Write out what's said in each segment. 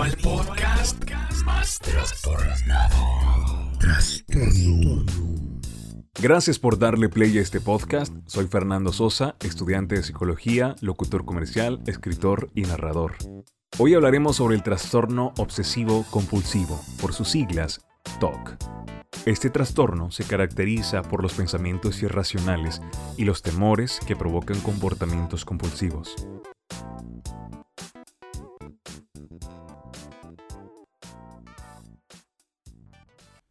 Al podcast más trastornado. Trastorno. Gracias por darle play a este podcast. Soy Fernando Sosa, estudiante de psicología, locutor comercial, escritor y narrador. Hoy hablaremos sobre el trastorno obsesivo compulsivo, por sus siglas, TOC. Este trastorno se caracteriza por los pensamientos irracionales y los temores que provocan comportamientos compulsivos.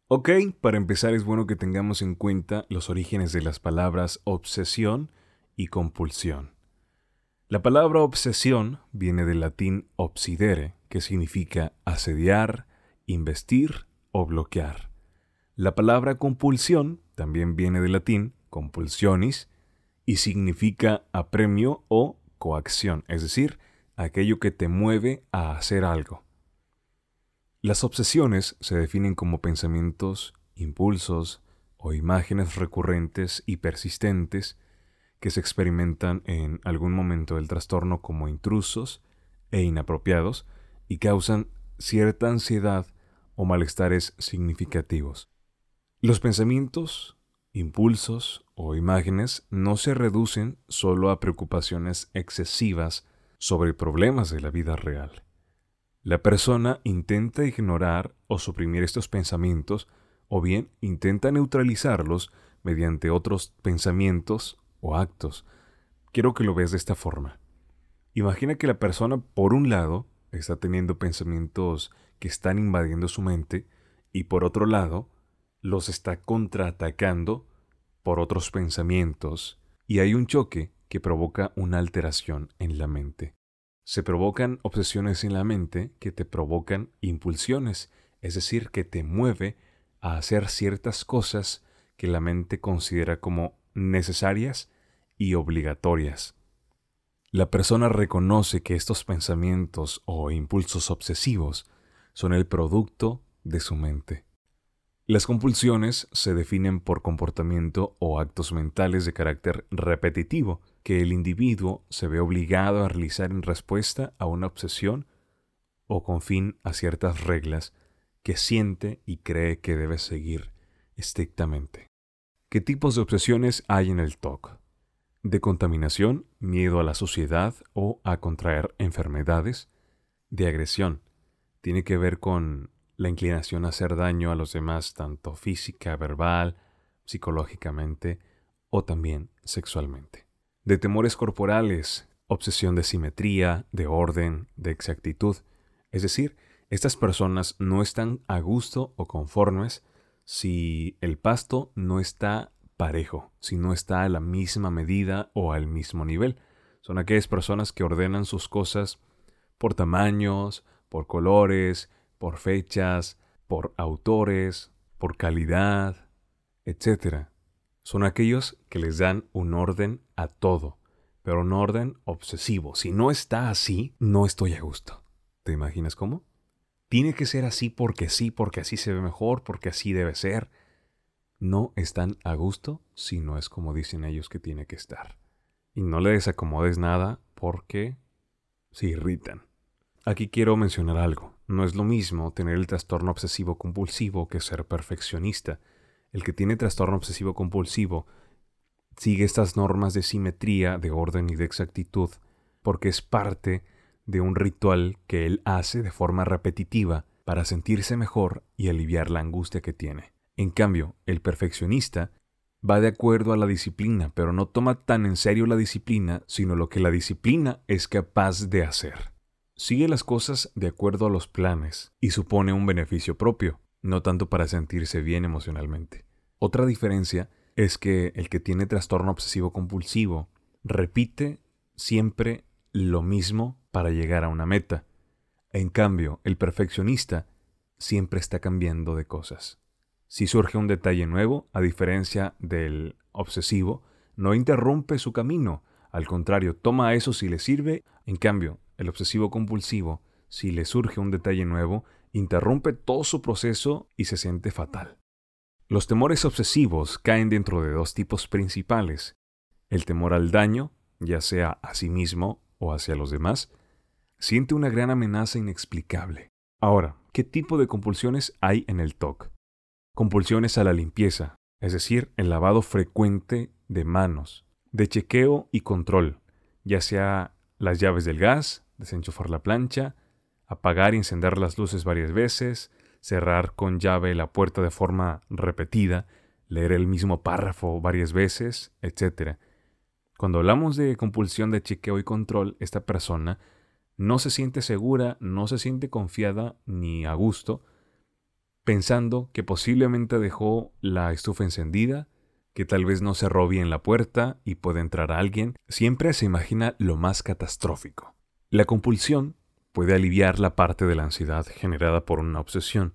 Ok, para empezar es bueno que tengamos en cuenta los orígenes de las palabras obsesión y compulsión. La palabra obsesión viene del latín obsidere, que significa asediar, investir o bloquear. La palabra compulsión también viene del latín compulsionis y significa apremio o coacción, es decir, aquello que te mueve a hacer algo. Las obsesiones se definen como pensamientos, impulsos o imágenes recurrentes y persistentes que se experimentan en algún momento del trastorno como intrusos e inapropiados y causan cierta ansiedad o malestares significativos. Los pensamientos, impulsos o imágenes no se reducen solo a preocupaciones excesivas sobre problemas de la vida real. La persona intenta ignorar o suprimir estos pensamientos o bien intenta neutralizarlos mediante otros pensamientos o actos. Quiero que lo veas de esta forma. Imagina que la persona, por un lado, está teniendo pensamientos que están invadiendo su mente y por otro lado, los está contraatacando por otros pensamientos y hay un choque que provoca una alteración en la mente se provocan obsesiones en la mente que te provocan impulsiones, es decir, que te mueve a hacer ciertas cosas que la mente considera como necesarias y obligatorias. La persona reconoce que estos pensamientos o impulsos obsesivos son el producto de su mente. Las compulsiones se definen por comportamiento o actos mentales de carácter repetitivo que el individuo se ve obligado a realizar en respuesta a una obsesión o con fin a ciertas reglas que siente y cree que debe seguir estrictamente. ¿Qué tipos de obsesiones hay en el TOC? De contaminación, miedo a la sociedad o a contraer enfermedades. De agresión, tiene que ver con la inclinación a hacer daño a los demás, tanto física, verbal, psicológicamente o también sexualmente. De temores corporales, obsesión de simetría, de orden, de exactitud. Es decir, estas personas no están a gusto o conformes si el pasto no está parejo, si no está a la misma medida o al mismo nivel. Son aquellas personas que ordenan sus cosas por tamaños, por colores, por fechas, por autores, por calidad, etc. Son aquellos que les dan un orden a todo, pero un orden obsesivo. Si no está así, no estoy a gusto. ¿Te imaginas cómo? Tiene que ser así porque sí, porque así se ve mejor, porque así debe ser. No están a gusto si no es como dicen ellos que tiene que estar. Y no le desacomodes nada porque se irritan. Aquí quiero mencionar algo. No es lo mismo tener el trastorno obsesivo compulsivo que ser perfeccionista. El que tiene trastorno obsesivo compulsivo sigue estas normas de simetría, de orden y de exactitud, porque es parte de un ritual que él hace de forma repetitiva para sentirse mejor y aliviar la angustia que tiene. En cambio, el perfeccionista va de acuerdo a la disciplina, pero no toma tan en serio la disciplina, sino lo que la disciplina es capaz de hacer sigue las cosas de acuerdo a los planes y supone un beneficio propio, no tanto para sentirse bien emocionalmente. Otra diferencia es que el que tiene trastorno obsesivo compulsivo repite siempre lo mismo para llegar a una meta. En cambio, el perfeccionista siempre está cambiando de cosas. Si surge un detalle nuevo, a diferencia del obsesivo, no interrumpe su camino, al contrario, toma eso si le sirve. En cambio, el obsesivo compulsivo, si le surge un detalle nuevo, interrumpe todo su proceso y se siente fatal. Los temores obsesivos caen dentro de dos tipos principales. El temor al daño, ya sea a sí mismo o hacia los demás, siente una gran amenaza inexplicable. Ahora, ¿qué tipo de compulsiones hay en el TOC? Compulsiones a la limpieza, es decir, el lavado frecuente de manos, de chequeo y control, ya sea las llaves del gas, desenchufar la plancha, apagar y encender las luces varias veces, cerrar con llave la puerta de forma repetida, leer el mismo párrafo varias veces, etc. Cuando hablamos de compulsión de chequeo y control, esta persona no se siente segura, no se siente confiada ni a gusto, pensando que posiblemente dejó la estufa encendida, que tal vez no cerró bien la puerta y puede entrar alguien, siempre se imagina lo más catastrófico. La compulsión puede aliviar la parte de la ansiedad generada por una obsesión.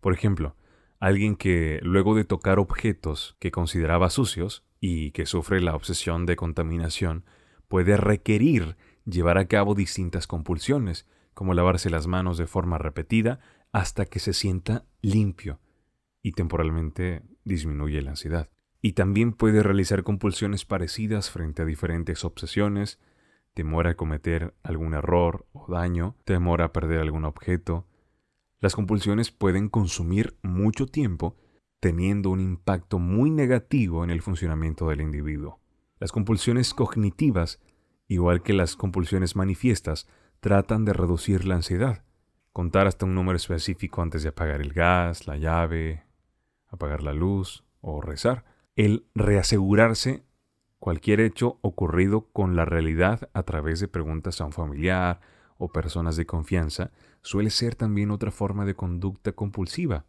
Por ejemplo, alguien que luego de tocar objetos que consideraba sucios y que sufre la obsesión de contaminación, puede requerir llevar a cabo distintas compulsiones, como lavarse las manos de forma repetida hasta que se sienta limpio y temporalmente disminuye la ansiedad. Y también puede realizar compulsiones parecidas frente a diferentes obsesiones, temor a cometer algún error o daño, temor a perder algún objeto. Las compulsiones pueden consumir mucho tiempo teniendo un impacto muy negativo en el funcionamiento del individuo. Las compulsiones cognitivas igual que las compulsiones manifiestas, tratan de reducir la ansiedad. Contar hasta un número específico antes de apagar el gas, la llave, apagar la luz o rezar. El reasegurarse cualquier hecho ocurrido con la realidad a través de preguntas a un familiar o personas de confianza suele ser también otra forma de conducta compulsiva.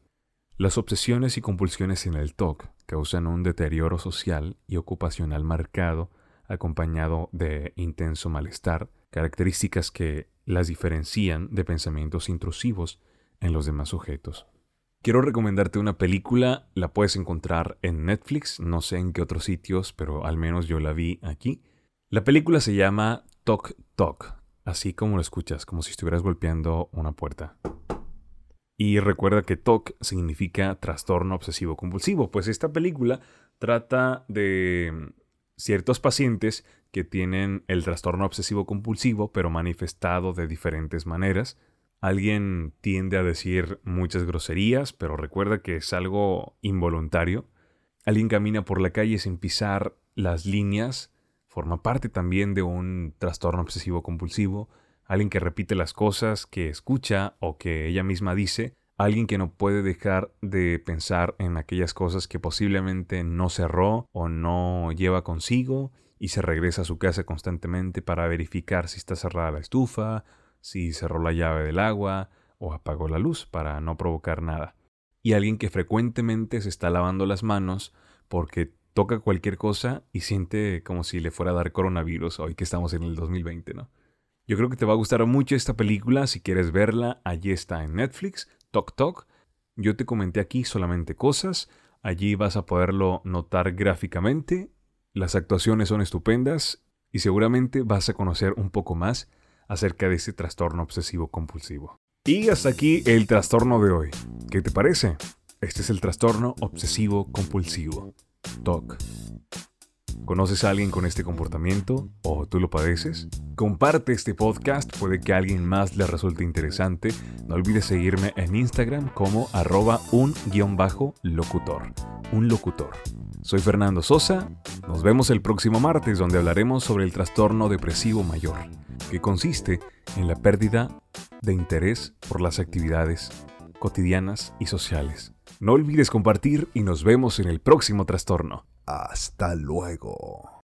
Las obsesiones y compulsiones en el TOC causan un deterioro social y ocupacional marcado acompañado de intenso malestar, características que las diferencian de pensamientos intrusivos en los demás sujetos. Quiero recomendarte una película, la puedes encontrar en Netflix, no sé en qué otros sitios, pero al menos yo la vi aquí. La película se llama Talk Talk, así como lo escuchas, como si estuvieras golpeando una puerta. Y recuerda que TOC significa trastorno obsesivo compulsivo, pues esta película trata de ciertos pacientes que tienen el trastorno obsesivo compulsivo, pero manifestado de diferentes maneras. Alguien tiende a decir muchas groserías, pero recuerda que es algo involuntario. Alguien camina por la calle sin pisar las líneas, forma parte también de un trastorno obsesivo compulsivo. Alguien que repite las cosas que escucha o que ella misma dice, alguien que no puede dejar de pensar en aquellas cosas que posiblemente no cerró o no lleva consigo y se regresa a su casa constantemente para verificar si está cerrada la estufa, si cerró la llave del agua o apagó la luz para no provocar nada. Y alguien que frecuentemente se está lavando las manos porque toca cualquier cosa y siente como si le fuera a dar coronavirus hoy que estamos en el 2020, ¿no? Yo creo que te va a gustar mucho esta película. Si quieres verla, allí está en Netflix. Tok Tok. Yo te comenté aquí solamente cosas. Allí vas a poderlo notar gráficamente. Las actuaciones son estupendas y seguramente vas a conocer un poco más acerca de ese trastorno obsesivo compulsivo. Y hasta aquí el trastorno de hoy. ¿Qué te parece? Este es el trastorno obsesivo compulsivo. TOC. ¿Conoces a alguien con este comportamiento o tú lo padeces? Comparte este podcast, puede que a alguien más le resulte interesante. No olvides seguirme en Instagram como arroba un guion bajo locutor. Un locutor. Soy Fernando Sosa. Nos vemos el próximo martes donde hablaremos sobre el trastorno depresivo mayor, que consiste en la pérdida de interés por las actividades cotidianas y sociales. No olvides compartir y nos vemos en el próximo trastorno. Hasta luego.